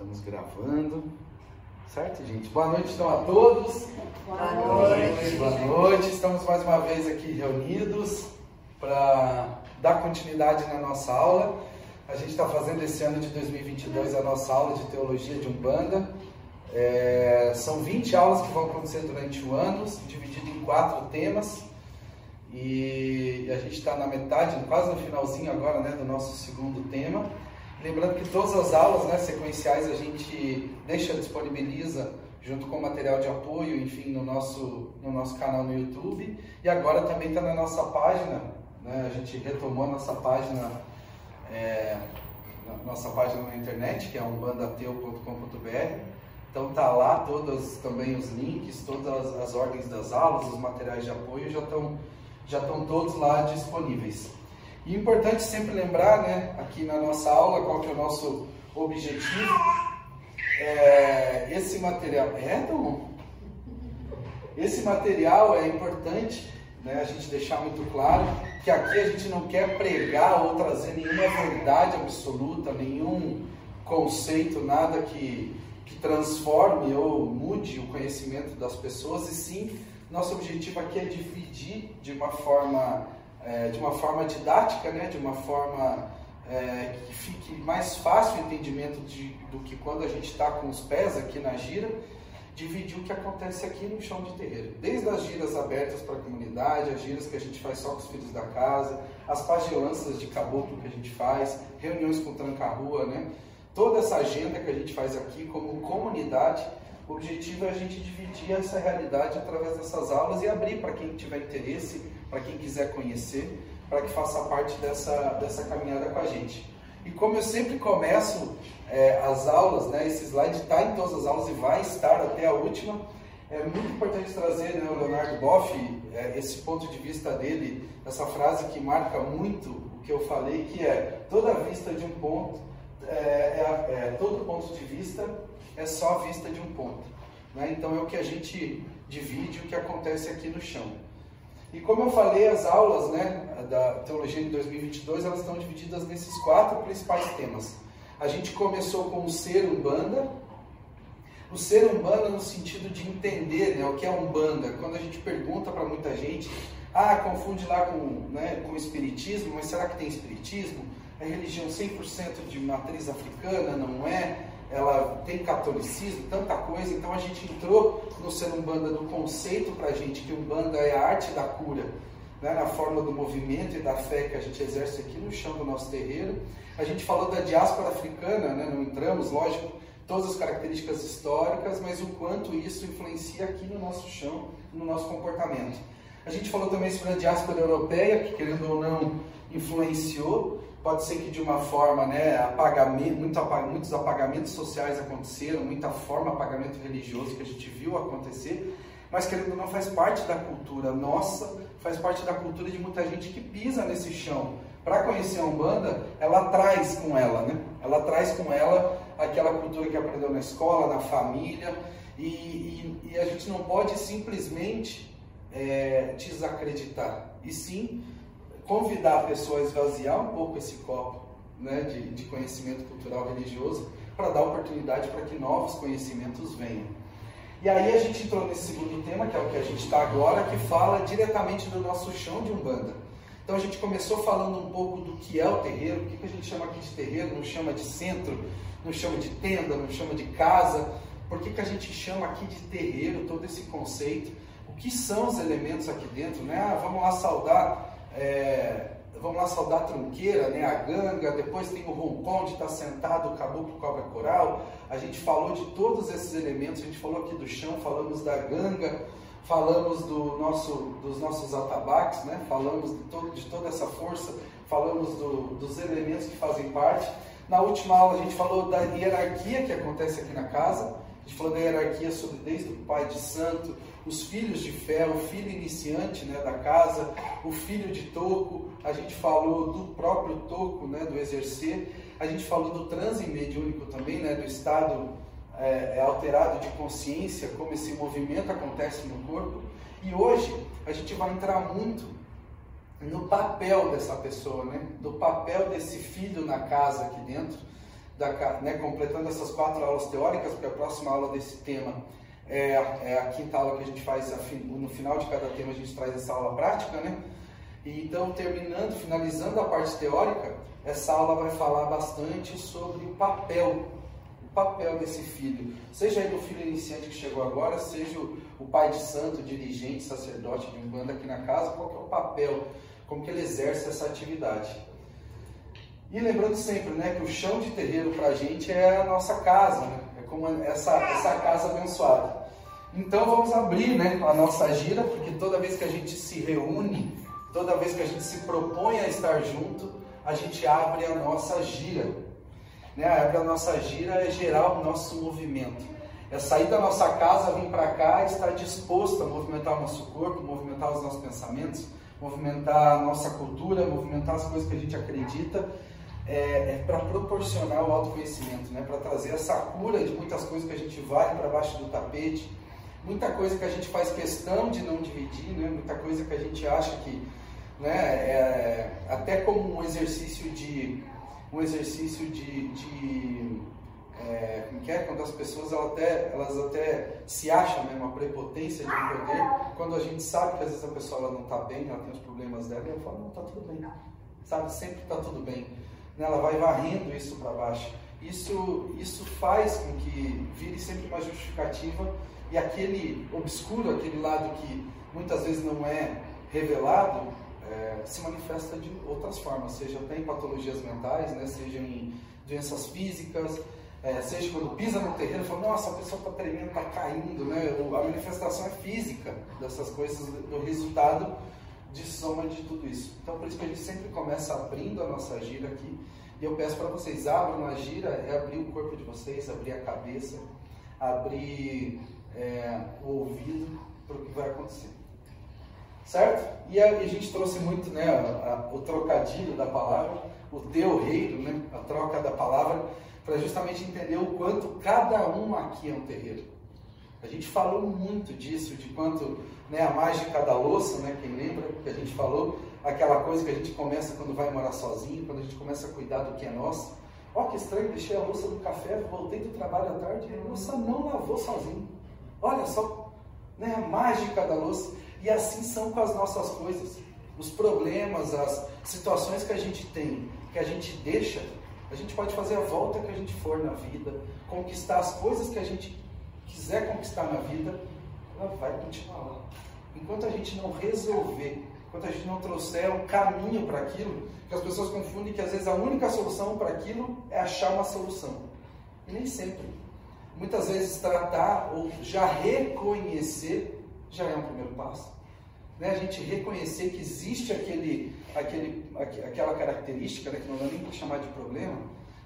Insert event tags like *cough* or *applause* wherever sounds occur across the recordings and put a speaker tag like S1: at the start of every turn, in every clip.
S1: Estamos gravando. Certo, gente? Boa noite então a todos.
S2: Boa noite.
S1: Boa noite. Estamos mais uma vez aqui reunidos para dar continuidade na nossa aula. A gente está fazendo esse ano de 2022 a nossa aula de Teologia de Umbanda. É, são 20 aulas que vão acontecer durante o ano, dividido em quatro temas. E a gente está na metade, quase no finalzinho agora, né, do nosso segundo tema. Lembrando que todas as aulas né, sequenciais a gente deixa, disponibiliza junto com material de apoio, enfim, no nosso, no nosso canal no YouTube. E agora também está na nossa página, né, a gente retomou a nossa página, é, nossa página na internet, que é umbandateu.com.br. Então tá lá todos também os links, todas as ordens das aulas, os materiais de apoio já estão já estão todos lá disponíveis. E importante sempre lembrar, né, aqui na nossa aula, qual que é o nosso objetivo. É, esse material. É? Esse material é importante né, a gente deixar muito claro que aqui a gente não quer pregar ou trazer nenhuma verdade absoluta, nenhum conceito, nada que, que transforme ou mude o conhecimento das pessoas, e sim, nosso objetivo aqui é dividir de uma forma é, de uma forma didática, né, de uma forma é, que fique mais fácil o entendimento de, do que quando a gente está com os pés aqui na gira, dividir o que acontece aqui no chão de terreiro. Desde as giras abertas para a comunidade, as giras que a gente faz só com os filhos da casa, as pagelanças de caboclo que a gente faz, reuniões com tranca-rua, né? Toda essa agenda que a gente faz aqui como comunidade, o objetivo é a gente dividir essa realidade através dessas aulas e abrir para quem tiver interesse para quem quiser conhecer, para que faça parte dessa, dessa caminhada com a gente. E como eu sempre começo é, as aulas, né, esse slide está em todas as aulas e vai estar até a última, é muito importante trazer né, o Leonardo Boff, é, esse ponto de vista dele, essa frase que marca muito o que eu falei, que é toda vista de um ponto, é, é, é todo ponto de vista é só a vista de um ponto. Né? Então é o que a gente divide, o que acontece aqui no chão. E como eu falei, as aulas né, da Teologia de 2022 elas estão divididas nesses quatro principais temas. A gente começou com o ser umbanda, o ser umbanda no sentido de entender né, o que é umbanda. Quando a gente pergunta para muita gente, ah, confunde lá com, né, com espiritismo, mas será que tem espiritismo? É religião 100% de matriz africana, não é? Ela tem catolicismo, tanta coisa, então a gente entrou no ser Umbanda do conceito para a gente que Umbanda é a arte da cura, né, na forma do movimento e da fé que a gente exerce aqui no chão do nosso terreiro. A gente falou da diáspora africana, né, não entramos, lógico, todas as características históricas, mas o quanto isso influencia aqui no nosso chão, no nosso comportamento. A gente falou também sobre a diáspora europeia, que querendo ou não influenciou Pode ser que de uma forma, né, apagamento, muito muitos apagamentos sociais aconteceram, muita forma apagamento religioso que a gente viu acontecer, mas querendo não faz parte da cultura nossa, faz parte da cultura de muita gente que pisa nesse chão. Para conhecer a Umbanda, ela traz com ela, né? Ela traz com ela aquela cultura que aprendeu na escola, na família, e, e, e a gente não pode simplesmente é, desacreditar, e sim convidar a pessoa a esvaziar um pouco esse copo né, de, de conhecimento cultural religioso para dar oportunidade para que novos conhecimentos venham. E aí a gente entrou nesse segundo tema, que é o que a gente está agora, que fala diretamente do nosso chão de Umbanda. Então a gente começou falando um pouco do que é o terreiro, o que a gente chama aqui de terreiro, não chama de centro, não chama de tenda, não chama de casa. Por que, que a gente chama aqui de terreiro todo esse conceito? O que são os elementos aqui dentro? Né? Ah, vamos lá saudar é, vamos lá saudar a trunqueira, né, a ganga, depois tem o roncão de estar tá sentado, o caboclo cobra coral. A gente falou de todos esses elementos, a gente falou aqui do chão, falamos da ganga, falamos do nosso, dos nossos atabaques, né, falamos de, todo, de toda essa força, falamos do, dos elementos que fazem parte. Na última aula a gente falou da hierarquia que acontece aqui na casa, gente falou da hierarquia sobre desde o pai de santo, os filhos de fé, o filho iniciante né, da casa, o filho de toco, a gente falou do próprio toco, né, do exercer, a gente falou do transe mediúnico também, né, do estado é, é, alterado de consciência, como esse movimento acontece no corpo. E hoje a gente vai entrar muito no papel dessa pessoa, né? do papel desse filho na casa aqui dentro, da, né, completando essas quatro aulas teóricas, porque a próxima aula desse tema é, é a quinta aula que a gente faz, no final de cada tema a gente traz essa aula prática, né? E então, terminando, finalizando a parte teórica, essa aula vai falar bastante sobre o papel, o papel desse filho. Seja ele o filho iniciante que chegou agora, seja o pai de santo, dirigente, sacerdote de um bando aqui na casa, qual é o papel, como que ele exerce essa atividade. E lembrando sempre, né, que o chão de terreiro para a gente é a nossa casa, né? é como essa, essa casa abençoada. Então vamos abrir né, a nossa gira, porque toda vez que a gente se reúne, toda vez que a gente se propõe a estar junto, a gente abre a nossa gira. Né? Abre a nossa gira é gerar o nosso movimento. É sair da nossa casa, vir para cá e estar disposto a movimentar o nosso corpo, movimentar os nossos pensamentos, movimentar a nossa cultura, movimentar as coisas que a gente acredita, é, é para proporcionar o autoconhecimento, né? para trazer essa cura de muitas coisas que a gente vai para baixo do tapete, muita coisa que a gente faz questão de não dividir, né? muita coisa que a gente acha que né, é, até como um exercício de um exercício de, de é, como que é? quando as pessoas elas até, elas até se acham né, uma prepotência de poder, quando a gente sabe que às vezes a pessoa ela não está bem, ela tem os problemas dela, e ela fala, não, está tudo bem, sabe, sempre está tudo bem. Né, ela vai varrendo isso para baixo. Isso, isso faz com que vire sempre uma justificativa e aquele obscuro, aquele lado que muitas vezes não é revelado, é, se manifesta de outras formas, seja até em patologias mentais, né, seja em doenças físicas, é, seja quando pisa no terreno, fala, nossa, a pessoa está tremendo, está caindo, né? a manifestação é física dessas coisas, o resultado de soma de tudo isso. Então, por isso que a gente sempre começa abrindo a nossa gira aqui, e eu peço para vocês, abram a gira, é abrir o corpo de vocês, abrir a cabeça, abrir é, o ouvido para o que vai acontecer. Certo? E a, a gente trouxe muito né, a, a, o trocadilho da palavra, o teu reino, né, a troca da palavra, para justamente entender o quanto cada um aqui é um terreiro. A gente falou muito disso, de quanto né, a mágica da louça, né, quem lembra que a gente falou, aquela coisa que a gente começa quando vai morar sozinho, quando a gente começa a cuidar do que é nosso. Ó, que estranho, deixei a louça no café, voltei do trabalho à tarde e a louça não lavou sozinho. Olha só, né, a mágica da louça. E assim são com as nossas coisas. Os problemas, as situações que a gente tem, que a gente deixa, a gente pode fazer a volta que a gente for na vida, conquistar as coisas que a gente quiser conquistar na vida, ela vai continuar lá. Enquanto a gente não resolver, enquanto a gente não trouxer um caminho para aquilo, que as pessoas confundem que às vezes a única solução para aquilo é achar uma solução. E nem sempre. Muitas vezes tratar ou já reconhecer já é um primeiro passo. Né? A gente reconhecer que existe aquele, aquele, aquela característica, né? que não dá nem para chamar de problema,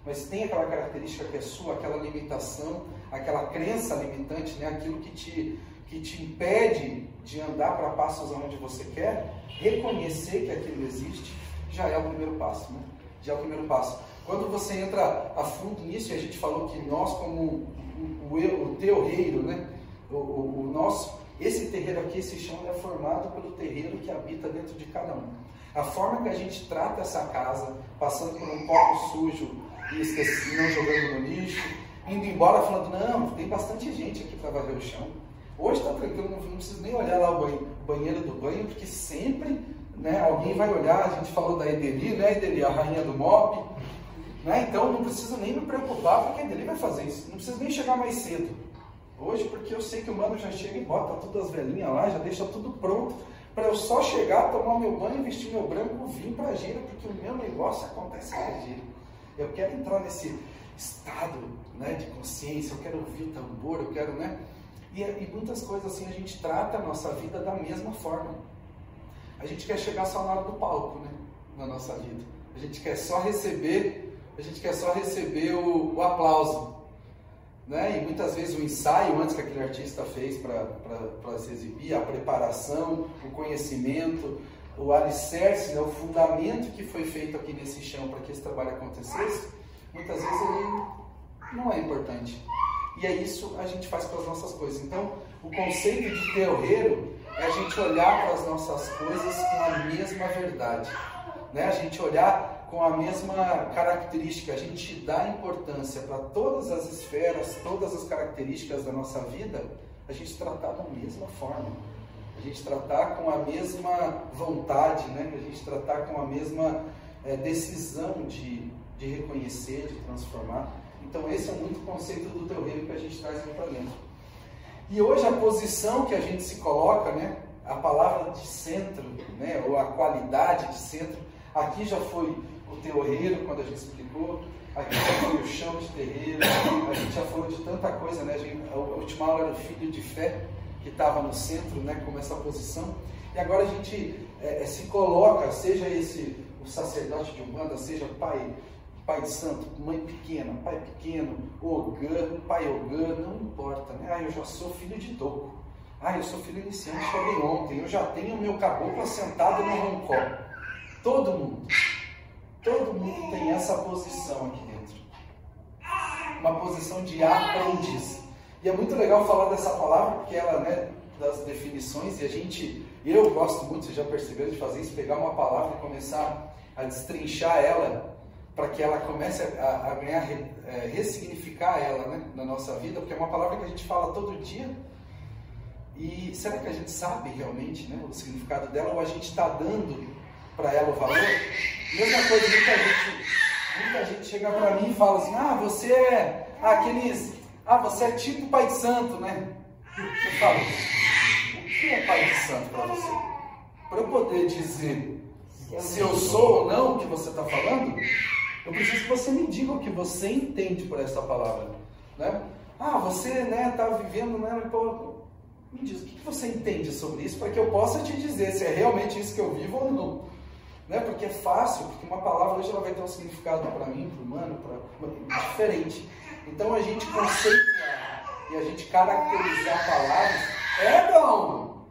S1: mas tem aquela característica que é sua, aquela limitação, aquela crença limitante, né? aquilo que te, que te impede de andar para passos onde você quer, reconhecer que aquilo existe, já é o primeiro passo. Né? Já é o primeiro passo. Quando você entra a fundo nisso, e a gente falou que nós, como o, o, o né? o, o, o nosso esse terreiro aqui, esse chão é formado pelo terreiro que habita dentro de cada um. A forma que a gente trata essa casa, passando por um copo sujo e esqueci, não jogando no lixo, indo embora falando, não, tem bastante gente aqui para varrer o chão. Hoje está tranquilo, não, preciso nem olhar lá o banheiro do banho, porque sempre né, alguém vai olhar, a gente falou da Edeli, né, Edeli, a rainha do MOP, né, então não preciso nem me preocupar, porque a Edeli vai fazer isso, não preciso nem chegar mais cedo. Hoje, porque eu sei que o mano já chega e bota todas as velhinhas lá, já deixa tudo pronto para eu só chegar, tomar meu banho, vestir meu branco, vir para a gira, porque o meu negócio acontece na gira. Eu quero entrar nesse estado né, de consciência, eu quero ouvir o tambor, eu quero, né? E, e muitas coisas assim a gente trata a nossa vida da mesma forma. A gente quer chegar só na hora do palco, né? Na nossa vida. A gente quer só receber, a gente quer só receber o, o aplauso. Né? E muitas vezes o ensaio antes que aquele artista fez para se exibir, a preparação, o conhecimento, o alicerce, né? o fundamento que foi feito aqui nesse chão para que esse trabalho acontecesse, muitas vezes ele não é importante. E é isso a gente faz com as nossas coisas. Então, o conceito de terreiro é a gente olhar para as nossas coisas com a mesma verdade. Né? A gente olhar com a mesma característica, a gente dá importância para todas as esferas, todas as características da nossa vida, a gente tratar da mesma forma. Gente tratar com a mesma vontade, né? a gente tratar com a mesma é, decisão de, de reconhecer, de transformar. Então esse é muito o conceito do teu reino que a gente traz aqui para dentro. E hoje a posição que a gente se coloca, né, a palavra de centro, né, ou a qualidade de centro, aqui já foi o terreiro, quando a gente explicou, aqui já foi o chão de terreiro, a gente já falou de tanta coisa, né, a, gente, a última aula era o filho de fé, que estava no centro, né, como essa posição, e agora a gente é, é, se coloca, seja esse o sacerdote de Umbanda, seja pai pai de santo, mãe pequena, pai pequeno, Ogã, pai Ogã, não importa, né? Ah, eu já sou filho de Doco. Ah, eu sou filho iniciante, cheguei ontem, eu já tenho o meu caboclo assentado no roncó. Todo mundo, todo mundo tem essa posição aqui dentro. Uma posição de aprendiz. E é muito legal falar dessa palavra, porque ela, né, das definições, e a gente, eu gosto muito, vocês já perceberam, de fazer isso, pegar uma palavra e começar a destrinchar ela para que ela comece a, a ganhar, é, ressignificar ela né, na nossa vida, porque é uma palavra que a gente fala todo dia. E será que a gente sabe realmente né, o significado dela ou a gente está dando para ela o valor? Mesma coisa, muita gente, muita gente chega para mim e fala assim: ah, você é aqueles. Ah, você é tipo Pai de Santo, né? Eu falo: o que é Pai de Santo para você? Para eu poder dizer se eu sou ou não o que você está falando, eu preciso que você me diga o que você entende por essa palavra. Né? Ah, você né, tá vivendo, né, pô, me diz o que você entende sobre isso para que eu possa te dizer se é realmente isso que eu vivo ou não. Né? Porque é fácil, porque uma palavra hoje ela vai ter um significado para mim, para o humano, para diferente. Então a gente conceituar e a gente caracterizar palavras é bom.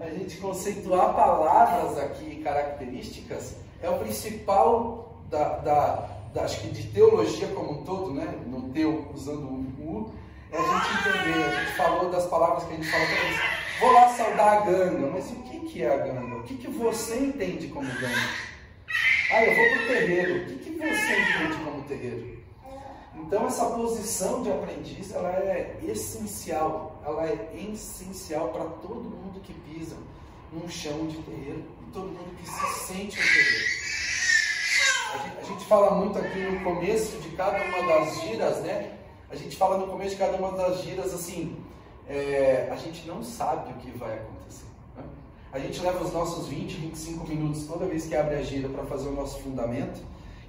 S1: A gente conceituar palavras aqui, características, é o principal da, da, da, acho que de teologia como um todo, né? No teu, usando o U, é a gente entender. A gente falou das palavras que a gente fala para. Vou lá saudar a ganga, mas o que, que é a ganga? O que, que você entende como ganga? Ah, eu vou para o terreiro. O que, que você entende como terreiro? Então essa posição de aprendiz ela é essencial, ela é essencial para todo mundo que pisa num chão de terreiro todo mundo que se sente um terreiro. A gente, a gente fala muito aqui no começo de cada uma das giras, né? A gente fala no começo de cada uma das giras assim, é, a gente não sabe o que vai acontecer. Né? A gente leva os nossos 20, 25 minutos toda vez que abre a gira para fazer o nosso fundamento,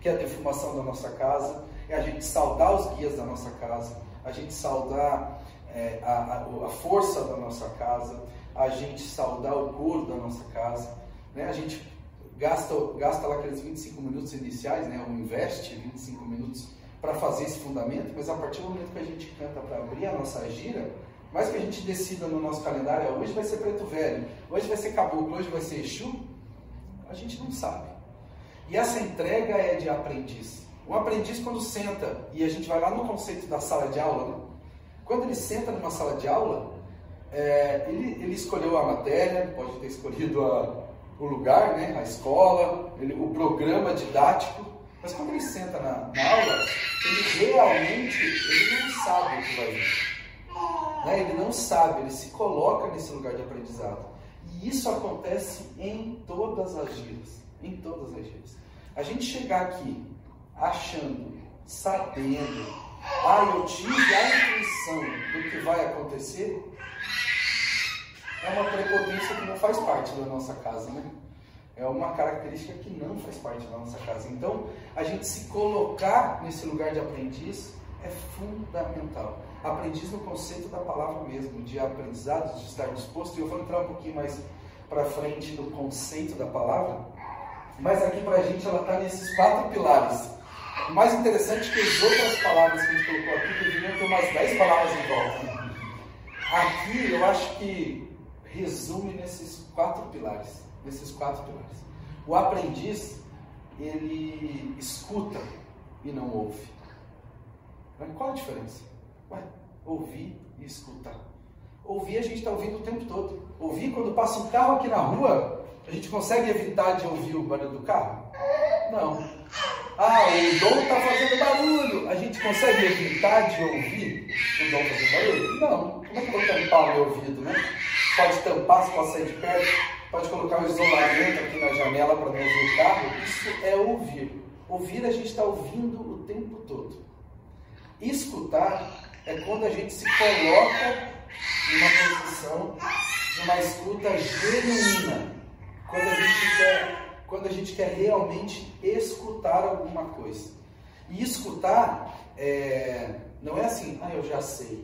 S1: que é a defumação da nossa casa, é a gente saudar os guias da nossa casa, a gente saudar é, a, a, força da nossa casa, a gente saudar o couro da nossa casa, né? A gente gasta, gasta lá aqueles 25 minutos iniciais, né? ou investe 25 minutos para fazer esse fundamento, mas a partir do momento que a gente canta para abrir a nossa gira, mais que a gente decida no nosso calendário, hoje vai ser preto velho, hoje vai ser caboclo, hoje vai ser Exu, a gente não sabe. E essa entrega é de aprendiz. O aprendiz, quando senta, e a gente vai lá no conceito da sala de aula, né? quando ele senta numa sala de aula, é, ele, ele escolheu a matéria, pode ter escolhido a, o lugar, né, a escola, ele, o programa didático, mas quando ele senta na, na, aula, ele realmente ele não sabe o que vai vir. Né? Ele não sabe, ele se coloca nesse lugar de aprendizado. E isso acontece em todas as gírias. Em todas as gírias. A gente chegar aqui achando, sabendo, ah, eu tive a intuição do que vai acontecer, é uma prepotência que não faz parte da nossa casa, né? É uma característica que não faz parte da nossa casa. Então, a gente se colocar nesse lugar de aprendiz é fundamental. Aprendiz no conceito da palavra mesmo, de aprendizado, de estar disposto. E eu vou entrar um pouquinho mais para frente no conceito da palavra. Mas aqui para a gente ela está nesses quatro pilares. O mais interessante é que as outras palavras que a gente colocou aqui deveriam ter umas 10 palavras em volta. Aqui eu acho que resume nesses quatro pilares. Nesses quatro pilares. O aprendiz, ele escuta e não ouve. Qual a diferença? Ué, ouvir e escutar. Ouvir a gente está ouvindo o tempo todo. Ouvir quando passa um carro aqui na rua, a gente consegue evitar de ouvir o barulho do carro? Não. Ah, o dom está fazendo barulho. A gente consegue evitar de ouvir o dom fazendo barulho? Não. Como é que eu vou tampar o meu ouvido, né? Pode tampar se posso sair de perto, pode colocar um isolamento aqui na janela para não ouvir o carro. Isso é ouvir. Ouvir a gente está ouvindo o tempo todo. Escutar é quando a gente se coloca numa posição de uma escuta genuína. Quando a gente quer, quando a gente quer realmente escutar alguma coisa. E escutar é, não é assim, ah, eu já sei.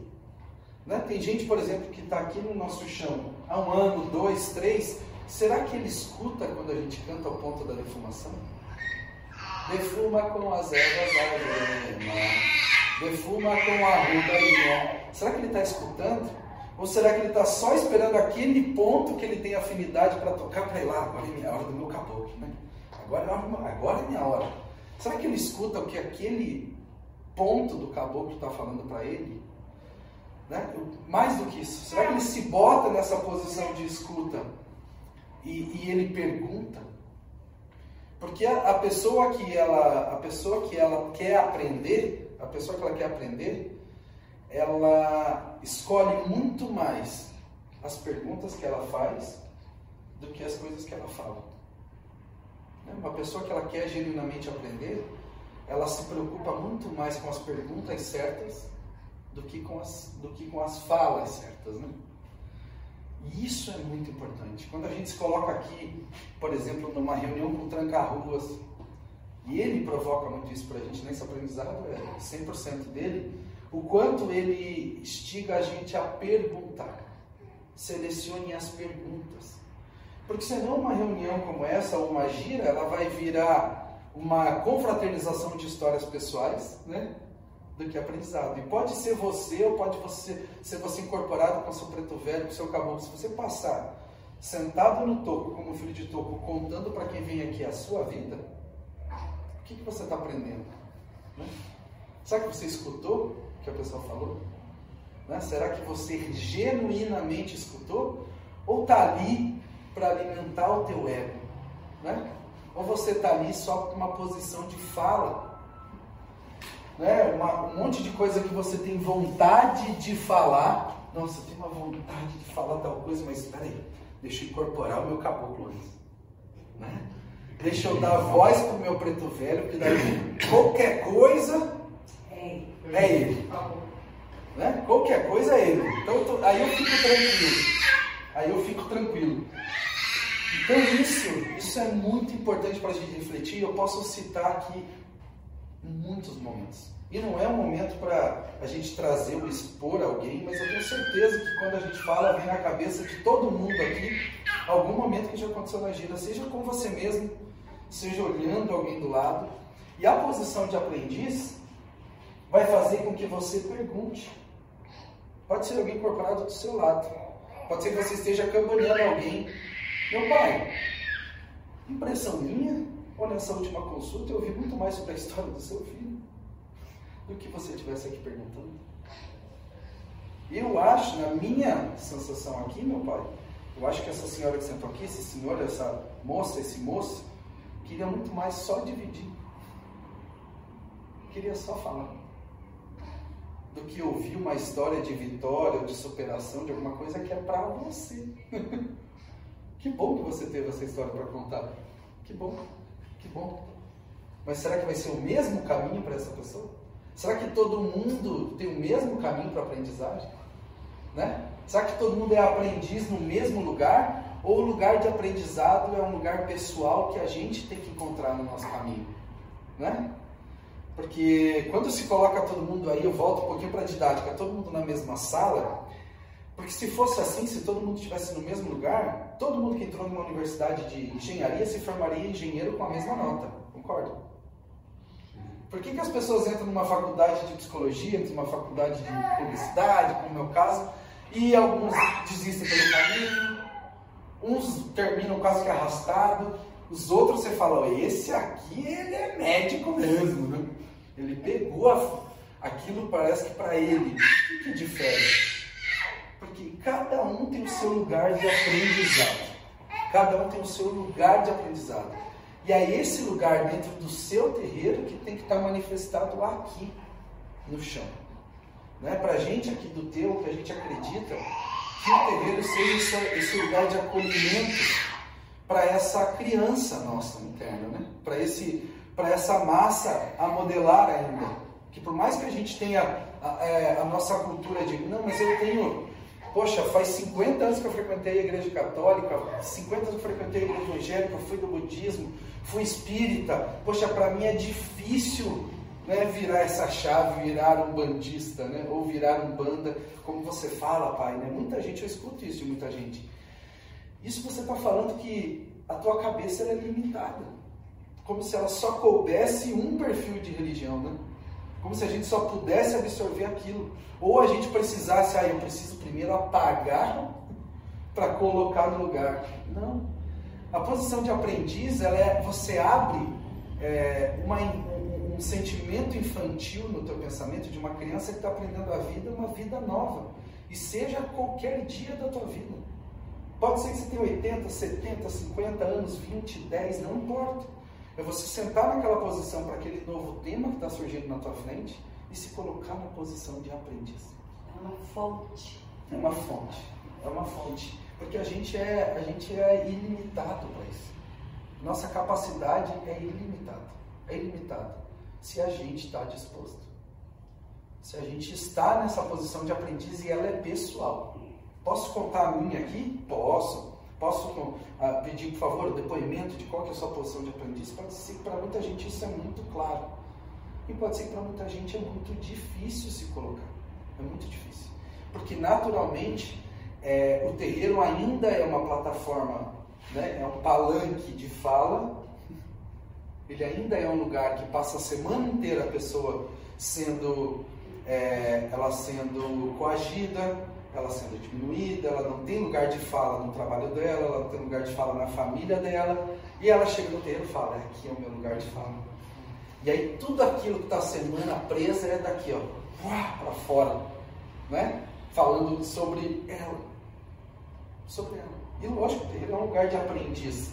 S1: Né? Tem gente, por exemplo, que está aqui no nosso chão há um ano, dois, três. Será que ele escuta quando a gente canta ao ponto da defumação? Defuma com as ervas da defuma com a ruda linha. Será que ele está escutando? Ou será que ele está só esperando aquele ponto que ele tem afinidade para tocar para ir lá? Agora é minha hora do meu caboclo, né? Agora é, agora é minha hora. Será que ele escuta o que aquele ponto do caboclo está falando para ele? Né? Mais do que isso, será que ele se bota nessa posição de escuta e, e ele pergunta? Porque a, a, pessoa que ela, a pessoa que ela quer aprender, a pessoa que ela quer aprender, ela escolhe muito mais as perguntas que ela faz do que as coisas que ela fala. Né? Uma pessoa que ela quer genuinamente aprender, ela se preocupa muito mais com as perguntas certas do que com as, do que com as falas certas. Né? E isso é muito importante. Quando a gente se coloca aqui, por exemplo, numa reunião com tranca-ruas, e ele provoca muito isso para a gente, nesse aprendizado é 100% dele, o quanto ele instiga a gente a perguntar. Selecione as perguntas. Porque senão uma reunião como essa, ou uma gira, ela vai virar uma confraternização de histórias pessoais, né? do que aprendizado. E pode ser você, ou pode você, ser você incorporado com o seu preto velho, com o seu caboclo. Se você passar sentado no toco, como filho de toco, contando para quem vem aqui a sua vida, o que, que você está aprendendo? Né? Será que você escutou o que a pessoa falou? Né? Será que você genuinamente escutou? Ou está ali para alimentar o teu ego? Né? Ou você está ali só com uma posição de fala né, uma, um monte de coisa que você tem vontade de falar. Nossa, eu tenho uma vontade de falar tal coisa, mas espera aí, deixa eu incorporar o meu caboclo antes. Né? Deixa eu dar voz para o meu preto velho, que daí qualquer coisa é ele. Né? Qualquer coisa é ele. Então aí eu fico tranquilo. Aí eu fico tranquilo. Então isso, isso é muito importante para a gente refletir. Eu posso citar aqui muitos momentos. E não é um momento para a gente trazer ou expor alguém, mas eu tenho certeza que quando a gente fala, vem na cabeça de todo mundo aqui algum momento que já aconteceu na gira, seja com você mesmo, seja olhando alguém do lado. E a posição de aprendiz vai fazer com que você pergunte. Pode ser alguém incorporado do seu lado. Pode ser que você esteja campanhando alguém. Meu pai, impressão minha, ou nessa última consulta eu ouvi muito mais sobre a história do seu filho do que você estivesse aqui perguntando. Eu acho, na minha sensação aqui, meu pai, eu acho que essa senhora que sentou aqui, esse senhor, essa moça, esse moço, queria muito mais só dividir. Queria só falar. Do que ouvir uma história de vitória, de superação, de alguma coisa que é para você. *laughs* que bom que você teve essa história para contar. Que bom. Que bom. Mas será que vai ser o mesmo caminho para essa pessoa? Será que todo mundo tem o mesmo caminho para aprendizagem? Né? Será que todo mundo é aprendiz no mesmo lugar? Ou o lugar de aprendizado é um lugar pessoal que a gente tem que encontrar no nosso caminho? Né? Porque quando se coloca todo mundo aí, eu volto um pouquinho para a didática, todo mundo na mesma sala, porque se fosse assim, se todo mundo estivesse no mesmo lugar, todo mundo que entrou numa universidade de engenharia se formaria engenheiro com a mesma nota. Concorda? Por que, que as pessoas entram numa faculdade de psicologia, numa faculdade de publicidade, como é o meu caso, e alguns desistem pelo caminho, uns terminam quase que arrastado, os outros você fala, esse aqui ele é médico mesmo, né? Ele pegou a, aquilo parece que para ele. O que difere? Porque cada um tem o seu lugar de aprendizado. Cada um tem o seu lugar de aprendizado. E é esse lugar dentro do seu terreiro que tem que estar manifestado aqui, no chão. Né? Para a gente aqui do teu, que a gente acredita, que o terreiro seja esse, lugar de acolhimento para essa criança nossa interna, né? para essa massa a modelar ainda. Que por mais que a gente tenha a, a, é, a nossa cultura de, não, mas eu tenho Poxa, faz 50 anos que eu frequentei a igreja católica, 50 anos que eu frequentei a igreja evangélica, fui do budismo, fui espírita. Poxa, para mim é difícil né, virar essa chave, virar um bandista, né, ou virar um banda, como você fala, pai. Né? Muita gente, eu escuto isso de muita gente. Isso você está falando que a tua cabeça é limitada. Como se ela só coubesse um perfil de religião, né? Como se a gente só pudesse absorver aquilo. Ou a gente precisasse, ah, eu preciso primeiro apagar para colocar no lugar. Não. A posição de aprendiz, ela é, você abre é, uma, um, sentimento infantil no teu pensamento de uma criança que está aprendendo a vida, uma vida nova. E seja qualquer dia da tua vida. Pode ser que você tenha 80, 70, 50 anos, 20, 10, não importa. É você sentar naquela posição para aquele novo tema que está surgindo na tua frente e se colocar na posição de aprendiz.
S2: É uma fonte.
S1: É uma fonte. É uma fonte. Porque a gente é, a gente é ilimitado para isso. Nossa capacidade é ilimitada. É ilimitada. Se a gente está disposto. Se a gente está nessa posição de aprendiz e ela é pessoal. Posso contar a minha aqui? Posso. Posso uh, pedir, por favor, o depoimento de qual é a sua posição de aprendiz? Pode ser que para muita gente isso é muito claro. E pode ser que para muita gente é muito difícil se colocar. É muito difícil. Porque naturalmente é, o terreiro ainda é uma plataforma, né, é um palanque de fala. Ele ainda é um lugar que passa a semana inteira a pessoa sendo, é, ela sendo coagida, ela sendo diminuída, ela não tem lugar de fala no trabalho dela, ela não tem lugar de fala na família dela, e ela chega no terreiro e fala, é, aqui é o meu lugar de fala. E aí tudo aquilo que está semana presa é daqui, ó, para fora, né? Falando sobre ela. Sobre ela. E lógico, o terreiro é um lugar de aprendiz.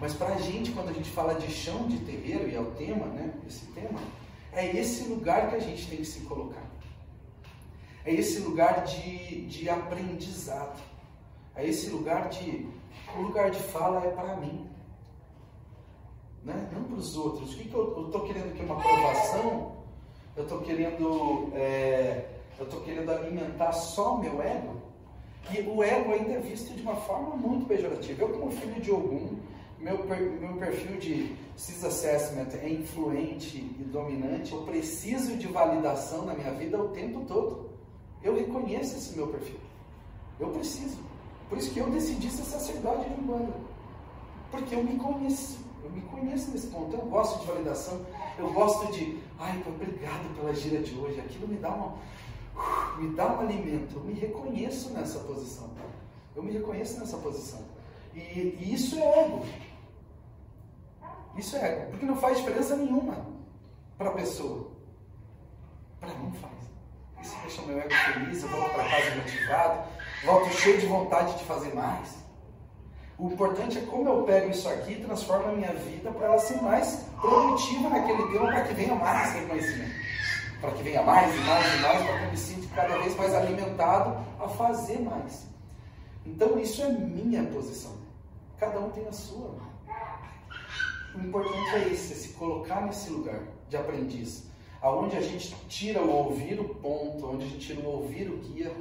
S1: Mas para a gente, quando a gente fala de chão de terreiro, e é o tema, né? Esse tema, é esse lugar que a gente tem que se colocar. É esse lugar de, de aprendizado. É esse lugar de. O lugar de fala é para mim. Né? Não para os outros. O que, que eu estou querendo aqui? Uma aprovação? Eu estou querendo. É, eu estou querendo alimentar só o meu ego? E o ego ainda é visto de uma forma muito pejorativa. Eu, como filho de algum, meu, meu perfil de CIS Assessment é influente e dominante, eu preciso de validação na minha vida o tempo todo. Eu reconheço esse meu perfil. Eu preciso. Por isso que eu decidi ser sacerdote de Umbanda. Porque eu me conheço. Eu me conheço nesse ponto. Eu gosto de validação. Eu gosto de, ai, obrigado pela gira de hoje. Aquilo me dá uma, me dá um alimento. Eu me reconheço nessa posição. Eu me reconheço nessa posição. E, e isso é ego. Isso é ego. Porque não faz diferença nenhuma para a pessoa. Para mim faz. Isso deixa meu ego feliz, eu volto para casa motivado, volto cheio de vontade de fazer mais. O importante é como eu pego isso aqui e transformo a minha vida para ela ser mais produtiva naquele tema, para que venha mais reconhecimento. Para que venha mais e mais e mais, para que eu me sinta cada vez mais alimentado a fazer mais. Então isso é minha posição. Cada um tem a sua. O importante é esse, é se colocar nesse lugar de aprendiz aonde a gente tira o ouvir o ponto, onde a gente tira o ouvir o guia.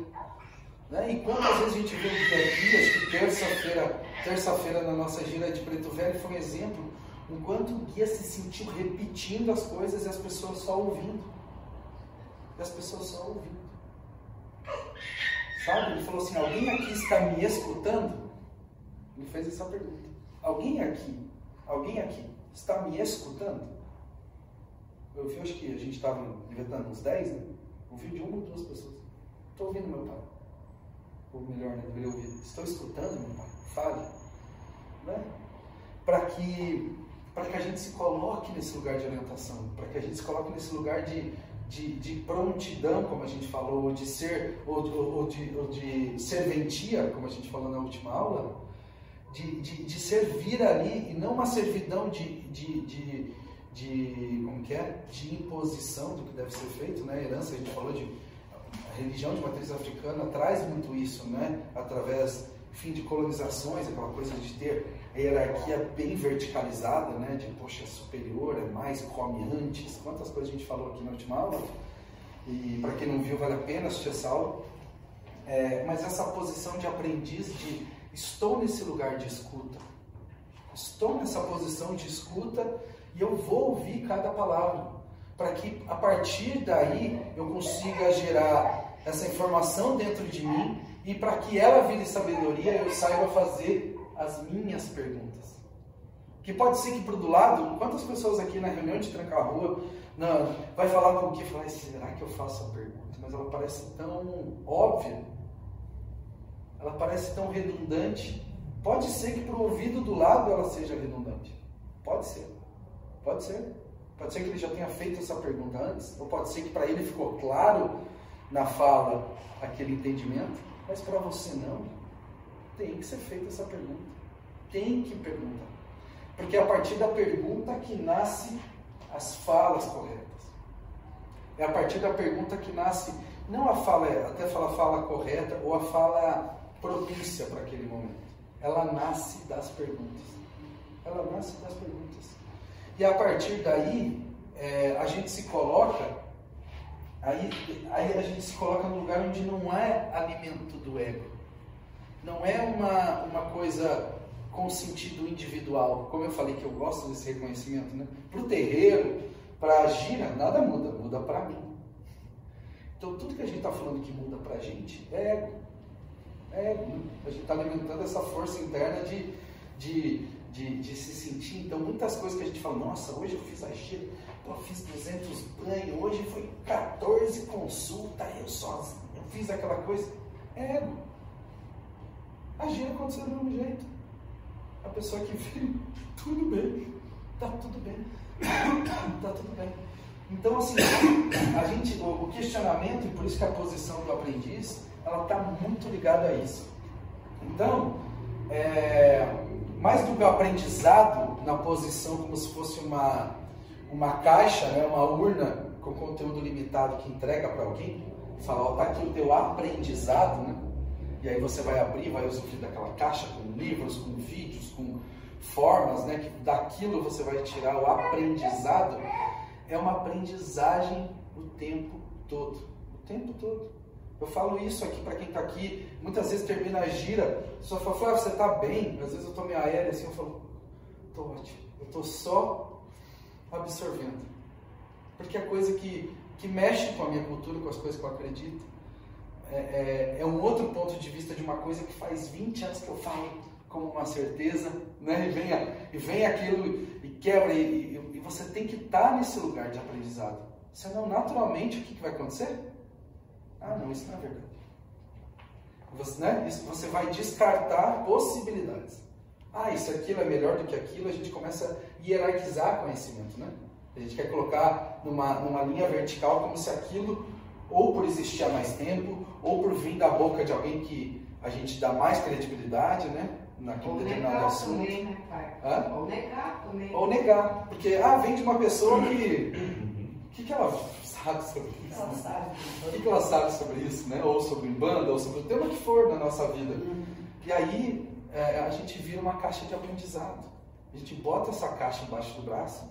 S1: Né? E quantas vezes a gente vê o guia aqui, acho que terça-feira, terça-feira na nossa gira de Preto Velho foi um exemplo, o quanto o guia se sentiu repetindo as coisas e as pessoas só ouvindo. E as pessoas só ouvindo. Sabe? Ele falou assim, alguém aqui está me escutando? Ele fez essa pergunta. Alguém aqui, alguém aqui está me escutando? Eu vi, acho que a gente estava inventando uns 10, né? Ouvi de uma ou duas pessoas. Estou ouvindo meu pai. Ou melhor, né? Deveria ouvir. Estou escutando meu pai. Fale. Né? Para que, que a gente se coloque nesse lugar de orientação. Para que a gente se coloque nesse lugar de, de, de prontidão, como a gente falou, ou de ser, ou, ou, ou, de, ou de serventia, como a gente falou na última aula. De, de, de servir ali, e não uma servidão de, de, de, de, como que é? de imposição do que deve ser feito, né? Herança, a gente falou de a religião de matriz africana traz muito isso, né? Através, enfim, de colonizações, aquela coisa de ter a hierarquia bem verticalizada, né? De, poxa, é superior, é mais, come antes. Quantas coisas a gente falou aqui na última aula. E para quem não viu, vale a pena assistir essa aula. É, mas essa posição de aprendiz, de estou nesse lugar de escuta. Estou nessa posição de escuta e eu vou ouvir cada palavra. Para que a partir daí eu consiga gerar essa informação dentro de mim e para que ela vire sabedoria eu saiba fazer as minhas perguntas. Que pode ser que por do lado, quantas pessoas aqui na reunião de trancar rua não, vai falar com o que? Falar, será que eu faço a pergunta? Mas ela parece tão óbvia ela parece tão redundante. Pode ser que para o ouvido do lado ela seja redundante. Pode ser. Pode ser. Pode ser que ele já tenha feito essa pergunta antes, ou pode ser que para ele ficou claro na fala aquele entendimento, mas para você não. Tem que ser feita essa pergunta. Tem que perguntar. Porque é a partir da pergunta que nasce as falas corretas. É a partir da pergunta que nasce não a fala, até falar fala correta ou a fala propícia para aquele momento. Ela nasce das perguntas. Ela nasce das perguntas. E a partir daí, é, a gente se coloca, aí, aí a gente se coloca no lugar onde não é alimento do ego. Não é uma, uma coisa com sentido individual. Como eu falei que eu gosto desse reconhecimento, né? Para o terreiro, para a gira, nada muda, muda para mim. Então tudo que a gente está falando que muda para a gente é ego. É, a gente está alimentando essa força interna de, de, de, de, se sentir. Então, muitas coisas que a gente fala, nossa, hoje eu fiz a gira, eu fiz 200 banhos, hoje foi 14 consultas, eu sozinho, eu fiz aquela coisa. É. A gira aconteceu do mesmo jeito. A pessoa que viu, tudo bem, tá tudo bem, *coughs* tá tudo bem. Então, assim, a gente, o questionamento, e por isso que a posição do aprendiz, ela está muito ligada a isso. Então, é, mais do que o aprendizado na posição como se fosse uma, uma caixa, né, uma urna com conteúdo limitado que entrega para alguém, fala, ó, tá aqui o teu aprendizado, né? E aí você vai abrir, vai usufruir daquela caixa com livros, com vídeos, com formas, né? Que daquilo você vai tirar o aprendizado. É uma aprendizagem o tempo todo. O tempo todo. Eu falo isso aqui para quem está aqui, muitas vezes termina a gira, só fala, Flávio, você está bem? Às vezes eu estou meio aéreo assim, eu falo, estou ótimo, eu estou só absorvendo. Porque é coisa que, que mexe com a minha cultura, com as coisas que eu acredito. É, é, é, um outro ponto de vista de uma coisa que faz 20 anos que eu falo como uma certeza, né? e, vem, e vem aquilo e quebra, e, e, e você tem que estar tá nesse lugar de aprendizado. Senão, naturalmente, o que, que vai acontecer? Ah, não, isso não é verdade. Você, né? isso, você vai descartar possibilidades. Ah, isso aquilo é melhor do que aquilo, a gente começa a hierarquizar conhecimento, né? A gente quer colocar numa, numa linha vertical como se aquilo, ou por existir há mais tempo, ou por vir da boca de alguém que a gente dá mais credibilidade, né? Naquele
S2: ou
S1: determinado assunto.
S2: Também, né? Ou negar também.
S1: Ou negar. Porque, ah, vem de uma pessoa que. O que, que ela sabe sobre isso? Ela sabe. O que, ela sabe sobre isso, né? Ou sobre banda, ou sobre o tema que for na nossa vida. Uhum. E aí é, a gente vira uma caixa de aprendizado. A gente bota essa caixa embaixo do braço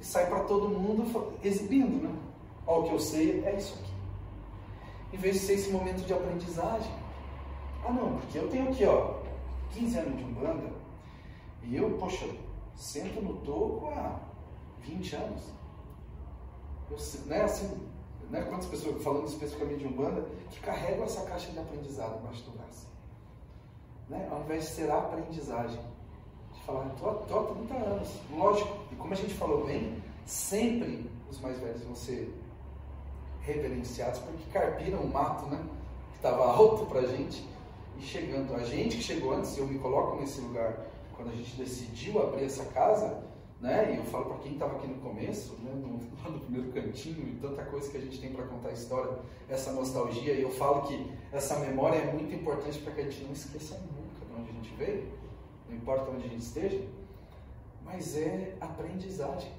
S1: e sai para todo mundo exibindo, né? Ó, o que eu sei é isso aqui. Em vez de ser esse momento de aprendizagem. Ah, não, porque eu tenho aqui, ó, 15 anos de Umbanda e eu, poxa, sento no toco há 20 anos. Né, assim, né, quantas pessoas, falando especificamente de Umbanda, que carregam essa caixa de aprendizado embaixo do braço? Né? Ao invés de ser a aprendizagem. De falar, estou há 30 anos. Lógico, e como a gente falou bem, sempre os mais velhos vão ser reverenciados porque carpiram o mato, né? Que estava alto para a gente. E chegando, a gente que chegou antes, eu me coloco nesse lugar, quando a gente decidiu abrir essa casa, né? E eu falo para quem estava aqui no começo, né? no, *laughs* no primeiro cantinho, e tanta coisa que a gente tem para contar a história, essa nostalgia, e eu falo que essa memória é muito importante para que a gente não esqueça nunca de onde a gente veio. não importa onde a gente esteja, mas é aprendizagem.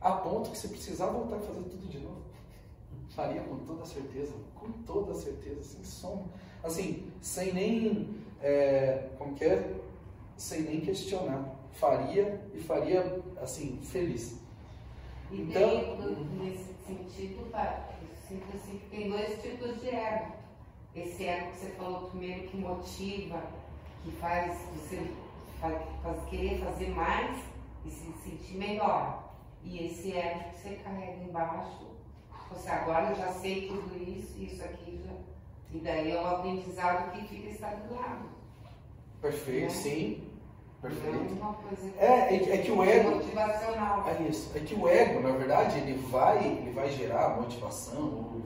S1: A ponto que se precisar voltar a fazer tudo de novo, *laughs* faria com toda certeza, com toda certeza, sem som, assim, sem nem, é, como que é? Sem nem questionar. Faria e faria, assim, feliz.
S2: E então, nesse sentido, sinto assim, tem dois tipos de ego. Esse ego que você falou primeiro que motiva, que faz você faz, faz querer fazer mais e se sentir melhor. E esse ego que você carrega embaixo, você agora eu já sei tudo isso, isso aqui já. E daí é um aprendizado que fica estabilizado.
S1: Perfeito, né? sim. Perfeito.
S2: É,
S1: é, é, que o ego.
S2: Motivacional.
S1: É isso. É que o ego, na verdade, ele vai, ele vai gerar motivação,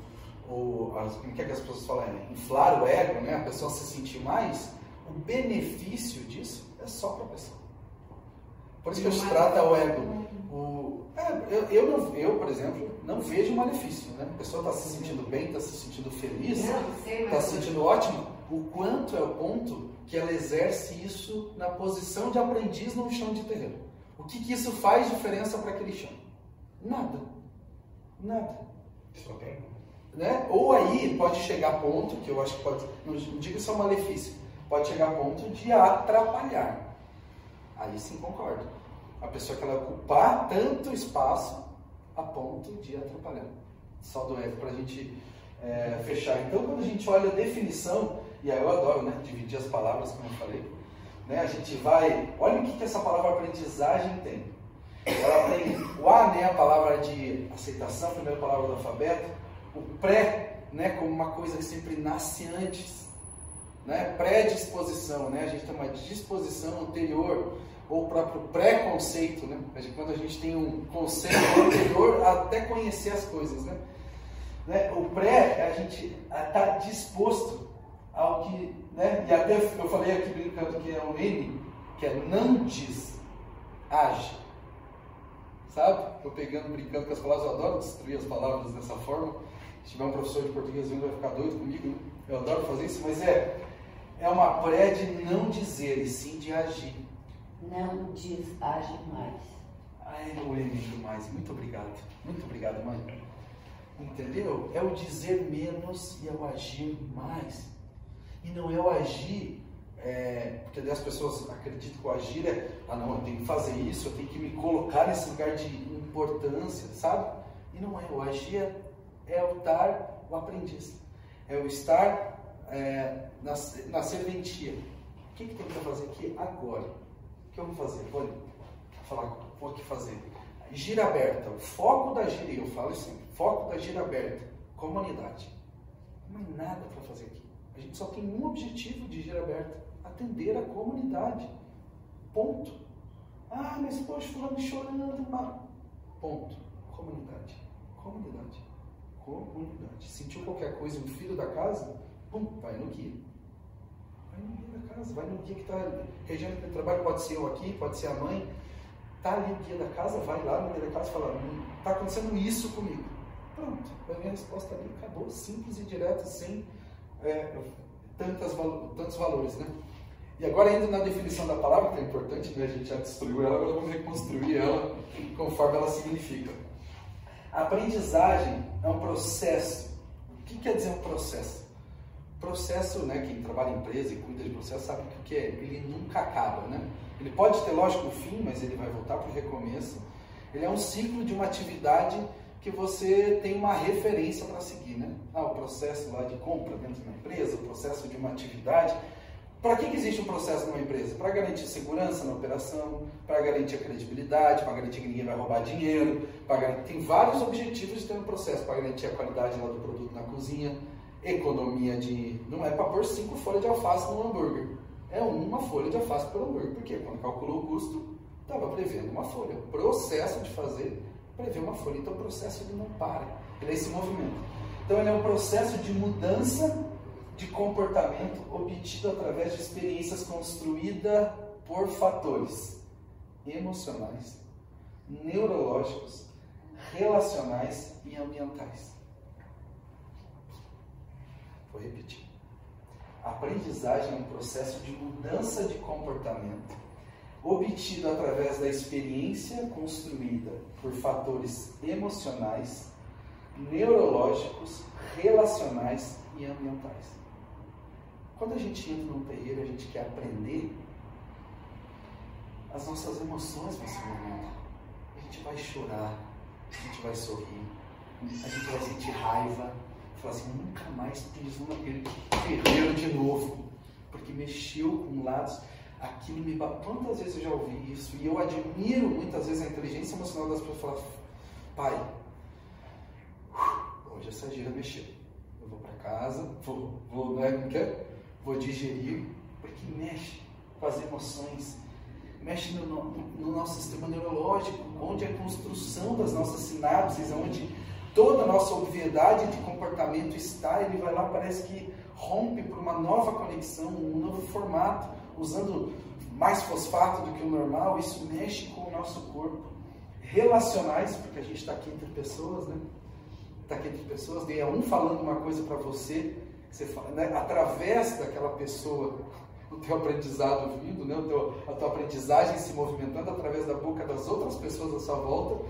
S1: ou, ou as, como é que as pessoas falam? É, inflar o ego, né? A pessoa se sentir mais. O benefício disso é só para a pessoa. Por isso que se trata o ego. O, é, eu, eu, não, eu, por exemplo, não vejo malefício. Né? A pessoa está se sentindo bem, está se sentindo feliz, está se sentindo ótimo. O quanto é o ponto que ela exerce isso na posição de aprendiz no chão de terreno. O que, que isso faz diferença para aquele chão? Nada. Nada.
S3: Só tem.
S1: Né? Ou aí pode chegar a ponto, que eu acho que pode, não digo isso é um malefício, pode chegar a ponto de atrapalhar. Aí sim concordo. A pessoa que ela ocupar tanto espaço a ponto de atrapalhar. Só do ego para a gente é, fechar. Então, quando a gente olha a definição, e aí eu adoro né, dividir as palavras, como eu falei, né, a gente vai. Olha o que, que essa palavra aprendizagem tem. Ela tem o A, né, a palavra de aceitação, a primeira palavra do alfabeto, o pré, né, como uma coisa que sempre nasce antes, né, predisposição, né, a gente tem uma disposição anterior, ou o próprio preconceito, né, quando a gente tem um conceito anterior até conhecer as coisas, né. Né? O pré a gente estar disposto ao que. Né? E até eu falei aqui brincando que é um N, que é não diz, age. Sabe? Estou pegando, brincando com as palavras, eu adoro destruir as palavras dessa forma. Se tiver um professor de português vindo, vai ficar doido comigo. Né? Eu adoro fazer isso, mas é, é uma pré de não dizer e sim de agir.
S2: Não diz, age mais.
S1: Ai, o N demais. Muito obrigado. Muito obrigado, mãe. Entendeu? É o dizer menos e é o agir mais. E não é o agir, é, porque as pessoas acreditam que o agir é, ah não, eu tenho que fazer isso, eu tenho que me colocar nesse lugar de importância, sabe? E não é, o agir é, é o estar o aprendiz, é o estar é, na, na serventia. O que, que tem que fazer aqui agora? O que eu vou fazer? Vou falar, vou aqui fazer. Gira aberta, o foco da gira, eu falo assim, foco da gira aberta, comunidade. Não é nada para fazer aqui. A gente só tem um objetivo de gira aberta: atender a comunidade. Ponto. Ah, mas poxa, fulano chorando. Ponto. Comunidade. Comunidade. Comunidade. Sentiu qualquer coisa, um filho da casa? Pum, vai no guia. Vai no guia da casa, vai no guia que está região de trabalho, pode ser eu aqui, pode ser a mãe. Está ali o guia da casa, vai lá no guia da casa e fala, está acontecendo isso comigo. Pronto, vai ver a resposta ali, acabou, simples e direto, sem é, tantas, tantos valores, né? E agora indo na definição da palavra, que é importante, né? a gente já destruiu ela, agora vamos reconstruir ela conforme ela significa. A aprendizagem é um processo. O que quer dizer um processo? Processo, né, quem trabalha em empresa e cuida de processo sabe o que é, ele nunca acaba, né? Ele pode ter, lógico, um fim, mas ele vai voltar para o recomeço. Ele é um ciclo de uma atividade que você tem uma referência para seguir, né? Ah, o processo lá de compra dentro de uma empresa, o processo de uma atividade. Para que, que existe um processo numa empresa? Para garantir segurança na operação, para garantir a credibilidade, para garantir que ninguém vai roubar dinheiro, garantir... tem vários objetivos de ter um processo, para garantir a qualidade lá do produto na cozinha, economia de... Não é para pôr cinco folhas de alface no hambúrguer, é uma folha de alface por hambúrguer, porque quando calculou o custo, estava prevendo uma folha. Processo de fazer prevê uma folha. Então o processo ele não para, ele é esse movimento. Então ele é um processo de mudança de comportamento obtido através de experiências construídas por fatores emocionais, neurológicos, relacionais e ambientais. Vou repetir. Aprendizagem é um processo de mudança de comportamento, obtido através da experiência construída por fatores emocionais, neurológicos, relacionais e ambientais. Quando a gente entra num terreiro, a gente quer aprender, as nossas emoções vão se movimentar. A gente vai chorar, a gente vai sorrir, a gente vai sentir raiva, falar assim, nunca mais piso naquele terreiro de novo, porque mexeu com lados, aquilo me bateu. Quantas vezes eu já ouvi isso? E eu admiro muitas vezes a inteligência emocional das pessoas falar, pai, hoje essa gira mexeu. Eu vou para casa, vou, vou, né, vou digerir, porque mexe com as emoções, mexe no, no, no nosso sistema neurológico, onde a construção das nossas sinapses, onde toda a nossa obviedade de comportamento está, ele vai lá, parece que rompe para uma nova conexão, um novo formato, usando mais fosfato do que o normal, isso mexe com o nosso corpo. Relacionais, porque a gente está aqui entre pessoas, né? Está aqui entre pessoas, e é um falando uma coisa para você, você fala, né? através daquela pessoa, o teu aprendizado vindo, né? o teu, a tua aprendizagem se movimentando através da boca das outras pessoas à sua volta,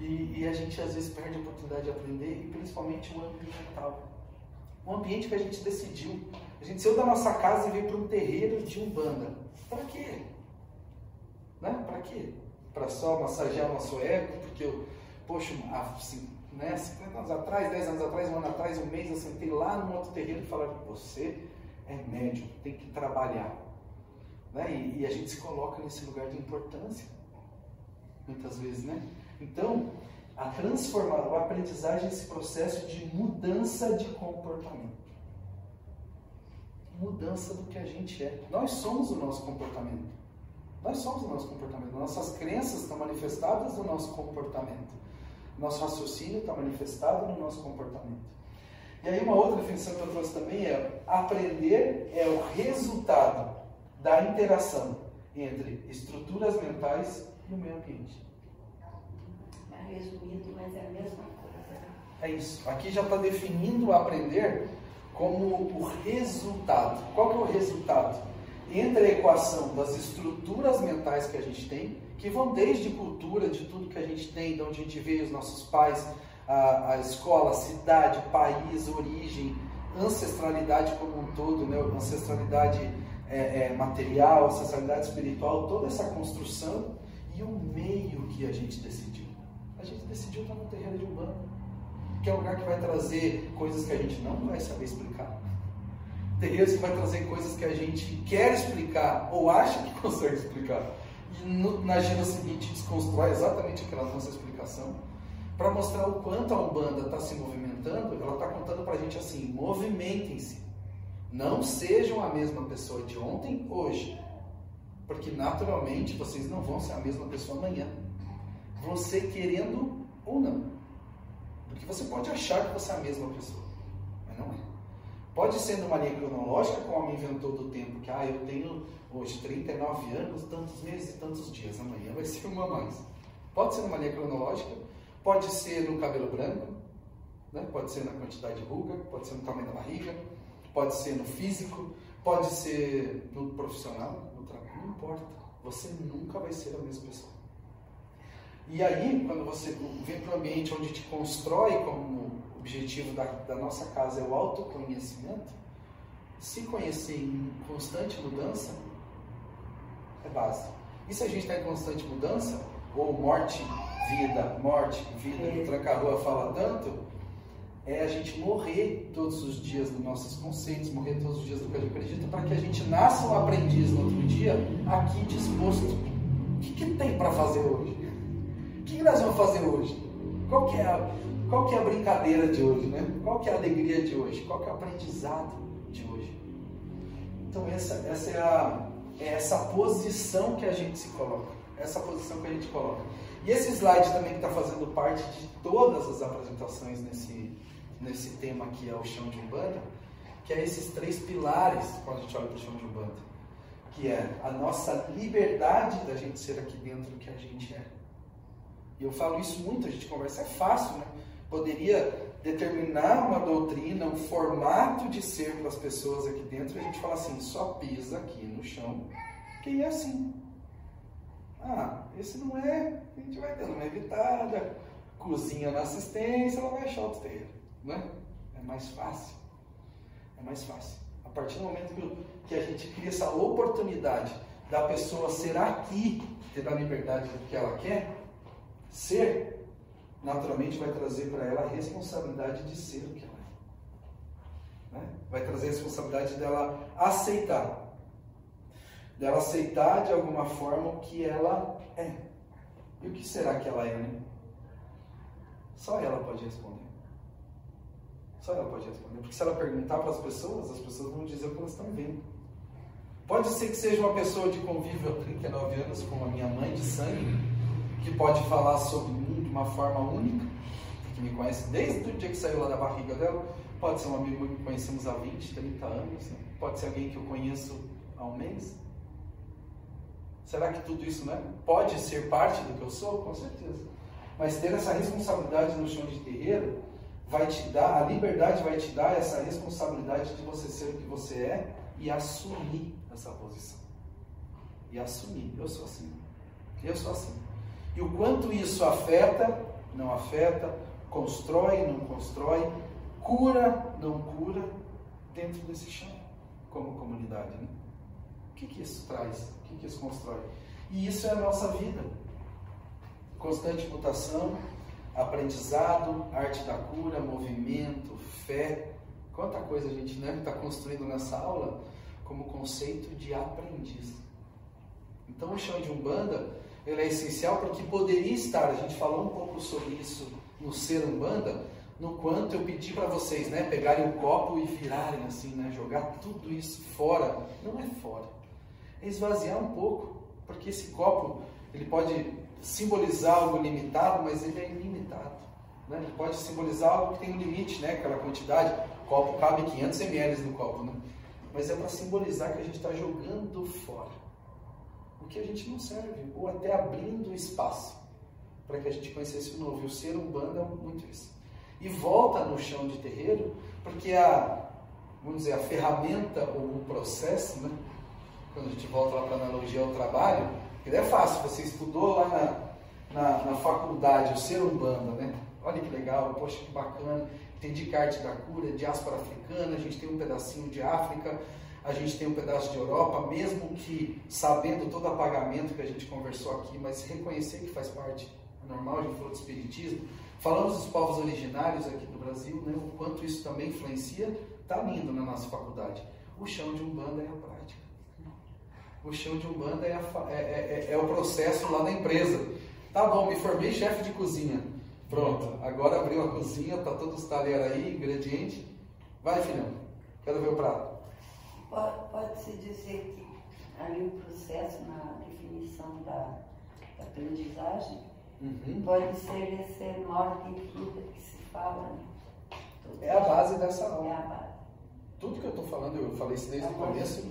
S1: e, e, a gente às vezes perde a oportunidade de aprender, e principalmente o ambiental. Um ambiente que a gente decidiu. A gente saiu da nossa casa e veio para um terreiro de Umbanda. Para quê? Né? Para quê? Para só massagear o nosso ego? Porque eu, poxa, assim, né, 50 anos atrás, 10 anos atrás, um ano atrás, um mês, eu sentei lá no outro terreiro e falaram: você é médium, tem que trabalhar. Né? E, e a gente se coloca nesse lugar de importância, muitas vezes, né? Então, a transformação, a aprendizagem é esse processo de mudança de comportamento. Mudança do que a gente é. Nós somos o nosso comportamento. Nós somos o nosso comportamento. Nossas crenças estão manifestadas no nosso comportamento. Nosso raciocínio está manifestado no nosso comportamento. E aí uma outra definição que eu trouxe também é aprender é o resultado da interação entre estruturas mentais e o meio ambiente
S3: resumido, mas é a mesma coisa.
S1: É isso. Aqui já está definindo aprender como o resultado. Qual que é o resultado? Entre a equação das estruturas mentais que a gente tem, que vão desde cultura, de tudo que a gente tem, de onde a gente veio, os nossos pais, a, a escola, a cidade, país, origem, ancestralidade como um todo, né? ancestralidade é, é, material, ancestralidade espiritual, toda essa construção e o meio que a gente decidiu a gente decidiu estar no terreiro de Umbanda, que é um lugar que vai trazer coisas que a gente não vai saber explicar. Terreiros que vai trazer coisas que a gente quer explicar ou acha que *laughs* consegue explicar. E no, na gira seguinte desconstrói exatamente aquela nossa explicação para mostrar o quanto a Umbanda está se movimentando. Ela está contando para a gente assim: movimentem-se. Não sejam a mesma pessoa de ontem, hoje. Porque naturalmente vocês não vão ser a mesma pessoa amanhã você querendo ou não. Porque você pode achar que você é a mesma pessoa, mas não é. Pode ser numa linha cronológica, como me inventou do tempo, que ah, eu tenho hoje 39 anos, tantos meses e tantos dias, amanhã vai ser uma mais. Pode ser numa linha cronológica, pode ser no cabelo branco, né? pode ser na quantidade de ruga, pode ser no tamanho da barriga, pode ser no físico, pode ser no profissional, no trabalho, não importa. Você nunca vai ser a mesma pessoa. E aí, quando você vem para um ambiente onde te constrói como objetivo da, da nossa casa é o autoconhecimento, se conhecer em constante mudança é base. E se a gente está em constante mudança, ou morte, vida, morte, vida, que o Tranca-Rua fala tanto, é a gente morrer todos os dias dos nossos conceitos, morrer todos os dias do que a gente acredita, para que a gente nasça um aprendiz no outro dia aqui disposto. O que, que tem para fazer hoje? Que nós vamos fazer hoje? Qual que é a, qual que é a brincadeira de hoje, né? Qual que é a alegria de hoje? Qual que é o aprendizado de hoje? Então essa, essa é, a, é essa posição que a gente se coloca. Essa posição que a gente coloca. E esse slide também que está fazendo parte de todas as apresentações nesse, nesse tema aqui é o chão de Umbanda, que é esses três pilares quando a gente olha para o chão de Umbanda. Que é a nossa liberdade da gente ser aqui dentro do que a gente é. E eu falo isso muito, a gente conversa, é fácil, né? poderia determinar uma doutrina, um formato de ser para as pessoas aqui dentro, e a gente fala assim, só pisa aqui no chão, que é assim. Ah, esse não é, a gente vai dando uma evitada, cozinha na assistência, ela vai achar outro terreiro, né? É mais fácil. É mais fácil. A partir do momento que a gente cria essa oportunidade da pessoa ser aqui, ter a liberdade do que ela quer ser, naturalmente vai trazer para ela a responsabilidade de ser o que ela é. Né? Vai trazer a responsabilidade dela aceitar. Dela aceitar de alguma forma o que ela é. E o que será que ela é, né? Só ela pode responder. Só ela pode responder. Porque se ela perguntar para as pessoas, as pessoas vão dizer o que elas estão vendo. Pode ser que seja uma pessoa de convívio há 39 anos, como a minha mãe de sangue, que pode falar sobre mim de uma forma única, que me conhece desde o dia que saiu lá da barriga dela. Pode ser um amigo que conhecemos há 20, 30 anos. Né? Pode ser alguém que eu conheço há um mês. Será que tudo isso né, pode ser parte do que eu sou? Com certeza. Mas ter essa responsabilidade no chão de terreiro vai te dar, a liberdade vai te dar essa responsabilidade de você ser o que você é e assumir essa posição. E assumir, eu sou assim. Eu sou assim. E o quanto isso afeta, não afeta, constrói, não constrói, cura, não cura, dentro desse chão, como comunidade. Né? O que, que isso traz? O que, que isso constrói? E isso é a nossa vida. Constante mutação, aprendizado, arte da cura, movimento, fé. Quanta coisa a gente está né, tá construindo nessa aula como conceito de aprendiz. Então o chão de Umbanda ele é essencial porque poderia estar, a gente falou um pouco sobre isso no ser Umbanda, no quanto eu pedi para vocês, né, pegarem o copo e virarem assim, né, jogar tudo isso fora. Não é fora. É esvaziar um pouco, porque esse copo, ele pode simbolizar algo limitado, mas ele é ilimitado. Né? Ele pode simbolizar algo que tem um limite, né, aquela quantidade. O copo cabe 500 ml no copo, né? Mas é para simbolizar que a gente está jogando fora que a gente não serve, ou até abrindo espaço para que a gente conhecesse o novo. E o ser umbanda é muito isso. E volta no chão de terreiro, porque a, vamos dizer, a ferramenta ou o processo, né? quando a gente volta lá para a analogia ao trabalho, ele é fácil, você estudou lá na, na, na faculdade o ser umbanda, né? Olha que legal, poxa que bacana, entendi que a arte da cura, diáspora africana, a gente tem um pedacinho de África, a gente tem um pedaço de Europa, mesmo que sabendo todo o apagamento que a gente conversou aqui, mas reconhecer que faz parte normal, a gente falou de espiritismo. Falamos dos povos originários aqui do Brasil, né, o quanto isso também influencia, está lindo na nossa faculdade. O chão de Umbanda é a prática. O chão de Umbanda é, a, é, é, é, é o processo lá na empresa. Tá bom, me formei chefe de cozinha. Pronto, agora abriu a cozinha, tá todos os talheres aí, ingrediente. Vai, filhão, quero ver o prato.
S3: Pode-se dizer que ali o processo na definição da, da aprendizagem uhum. pode ser esse norte de vida que se fala. Né?
S1: É a base dessa aula.
S3: É a base.
S1: Tudo que eu estou falando, eu falei isso desde é o começo,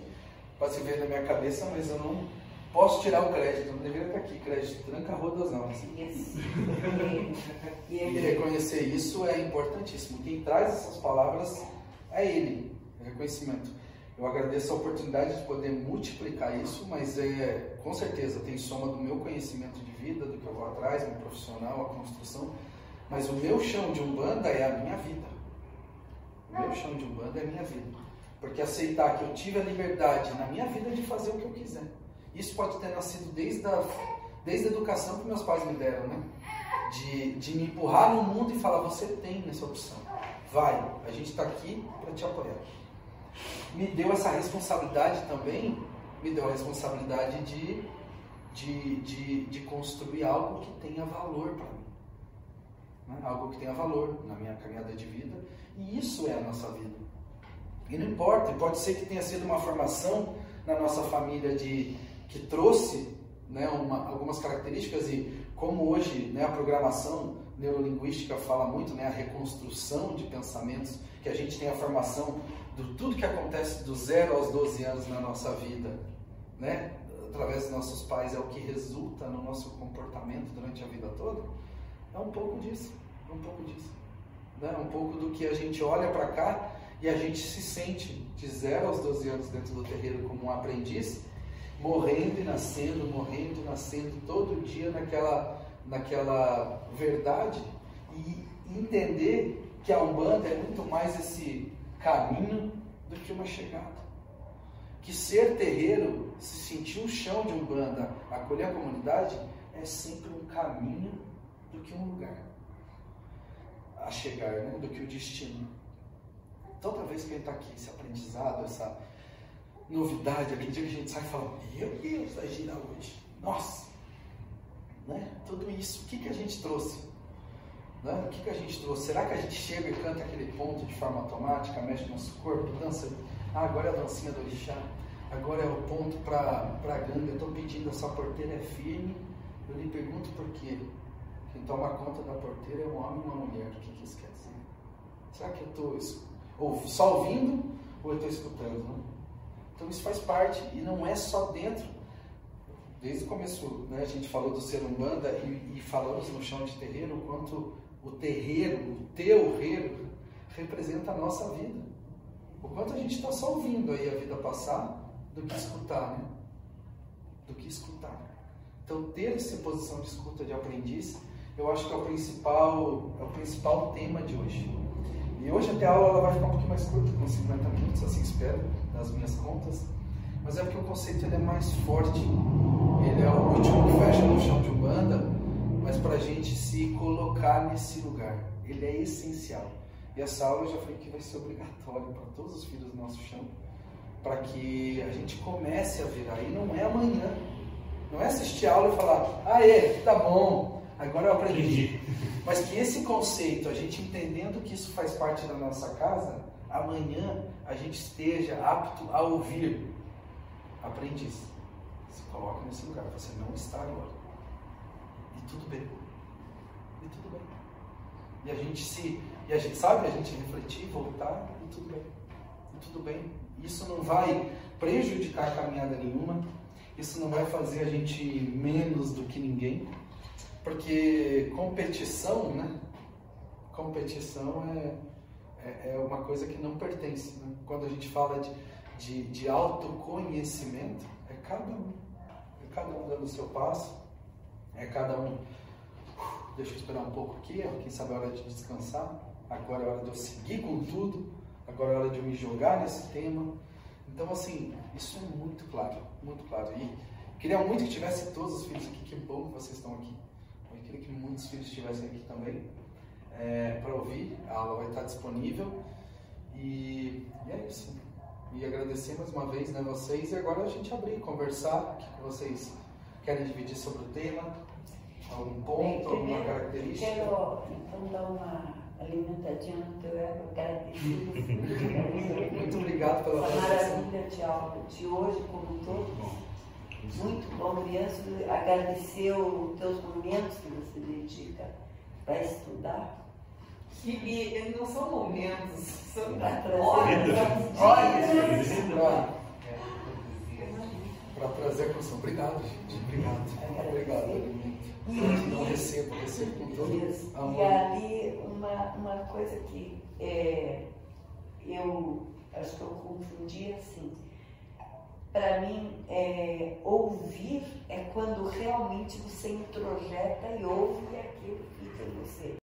S1: pode se ver na minha cabeça, mas eu não posso tirar o crédito, não deveria estar aqui, crédito tranca rodas não. Isso. *laughs* e reconhecer isso é importantíssimo. Quem traz essas palavras é ele, é reconhecimento. Eu agradeço a oportunidade de poder multiplicar isso, mas é, com certeza tem soma do meu conhecimento de vida, do que eu vou atrás, meu profissional, a construção. Mas o meu chão de Umbanda é a minha vida. O meu chão de Umbanda é a minha vida. Porque aceitar que eu tive a liberdade na minha vida de fazer o que eu quiser. Isso pode ter nascido desde a, desde a educação que meus pais me deram, né? De, de me empurrar no mundo e falar: você tem essa opção. Vai, a gente está aqui para te apoiar me deu essa responsabilidade também, me deu a responsabilidade de, de, de, de construir algo que tenha valor para mim. Né? Algo que tenha valor na minha caminhada de vida. E isso é a nossa vida. E não importa, pode ser que tenha sido uma formação na nossa família de que trouxe né, uma, algumas características e como hoje né, a programação neurolinguística fala muito, né, a reconstrução de pensamentos, que a gente tem a formação do tudo que acontece do zero aos 12 anos na nossa vida, né? através dos nossos pais, é o que resulta no nosso comportamento durante a vida toda, é um pouco disso. É um pouco disso. né? um pouco do que a gente olha para cá e a gente se sente de 0 aos 12 anos dentro do terreiro como um aprendiz, morrendo e nascendo, morrendo e nascendo todo dia naquela, naquela verdade e entender que a Umbanda é muito mais esse caminho do que uma chegada. Que ser terreiro, se sentir o chão de Umbanda, acolher a comunidade, é sempre um caminho do que um lugar a chegar, né? do que o destino. Toda vez que gente está aqui, esse aprendizado, essa novidade, aquele dia que a gente sai e fala, meu Deus, vai girar hoje. Nossa! Né? Tudo isso, o que, que a gente trouxe? Né? O que, que a gente trouxe? Será que a gente chega e canta aquele ponto de forma automática, mexe no nosso corpo, dança? Ah, agora é a dancinha do orixá, agora é o ponto para a ganga, eu estou pedindo, essa porteira é firme. Eu lhe pergunto por quê? Quem toma conta da porteira é um homem ou uma mulher. O que, que isso quer dizer? Será que eu estou só ouvindo ou eu estou escutando? Né? Então isso faz parte e não é só dentro. Desde o começo né, a gente falou do ser umbanda e, e falamos no chão de terreiro o quanto o terreiro, o teu reiro, representa a nossa vida. O quanto a gente está só ouvindo aí a vida passar do que escutar, né? Do que escutar. Então ter essa posição de escuta de aprendiz, eu acho que é o principal, é o principal tema de hoje. E hoje até a aula ela vai ficar um pouquinho mais curta, com 50 minutos, assim espero, nas minhas contas. Mas é porque o conceito ele é mais forte. Ele é o último que fecha no chão de Umbanda, mas para a gente se colocar nesse lugar. Ele é essencial. E essa aula eu já falei que vai ser obrigatória para todos os filhos do nosso chão, para que a gente comece a virar. E não é amanhã. Não é assistir a aula e falar, ah, é, tá bom, agora eu aprendi. *laughs* Mas que esse conceito, a gente entendendo que isso faz parte da nossa casa, amanhã a gente esteja apto a ouvir. Aprendiz, se coloca nesse lugar, você não está agora. E tudo bem. E tudo bem. E a gente se. E a gente sabe, a gente refletir, voltar, e tudo bem. E tudo bem. Isso não vai prejudicar a caminhada nenhuma. Isso não vai fazer a gente menos do que ninguém. Porque competição, né? Competição é, é, é uma coisa que não pertence. Né? Quando a gente fala de, de, de autoconhecimento, é cada um. É cada um dando o seu passo, é cada um. Deixa eu esperar um pouco aqui, quem sabe é hora de descansar. Agora é hora de eu seguir com tudo. Agora é hora de eu me jogar nesse tema. Então, assim, isso é muito claro, muito claro. E queria muito que tivesse todos os filhos aqui. Que bom que vocês estão aqui. Eu queria que muitos filhos estivessem aqui também é, para ouvir. A aula vai estar disponível. E, e, é isso. E agradecer mais uma vez né, vocês. E agora a gente abrir, conversar. O que vocês querem dividir sobre o tema? Algum ponto, Bem, alguma característica?
S3: Quero então dar uma alimentadinha no teu ego, agradecer.
S1: Muito obrigado pela
S3: Essa maravilha de aula de hoje, como todos. Muito bom mesmo. Agradecer os teus momentos que você dedica para estudar.
S2: E não são momentos, são
S3: horas.
S1: Olha, para trazer a construção. Obrigado, gente. Obrigado. Obrigado. Não recebo, recebo com todo amor.
S3: E ali, uma, uma coisa que é, eu acho que eu confundi assim. Para mim, é, ouvir é quando realmente você introjeta e ouve aquilo que fica em você.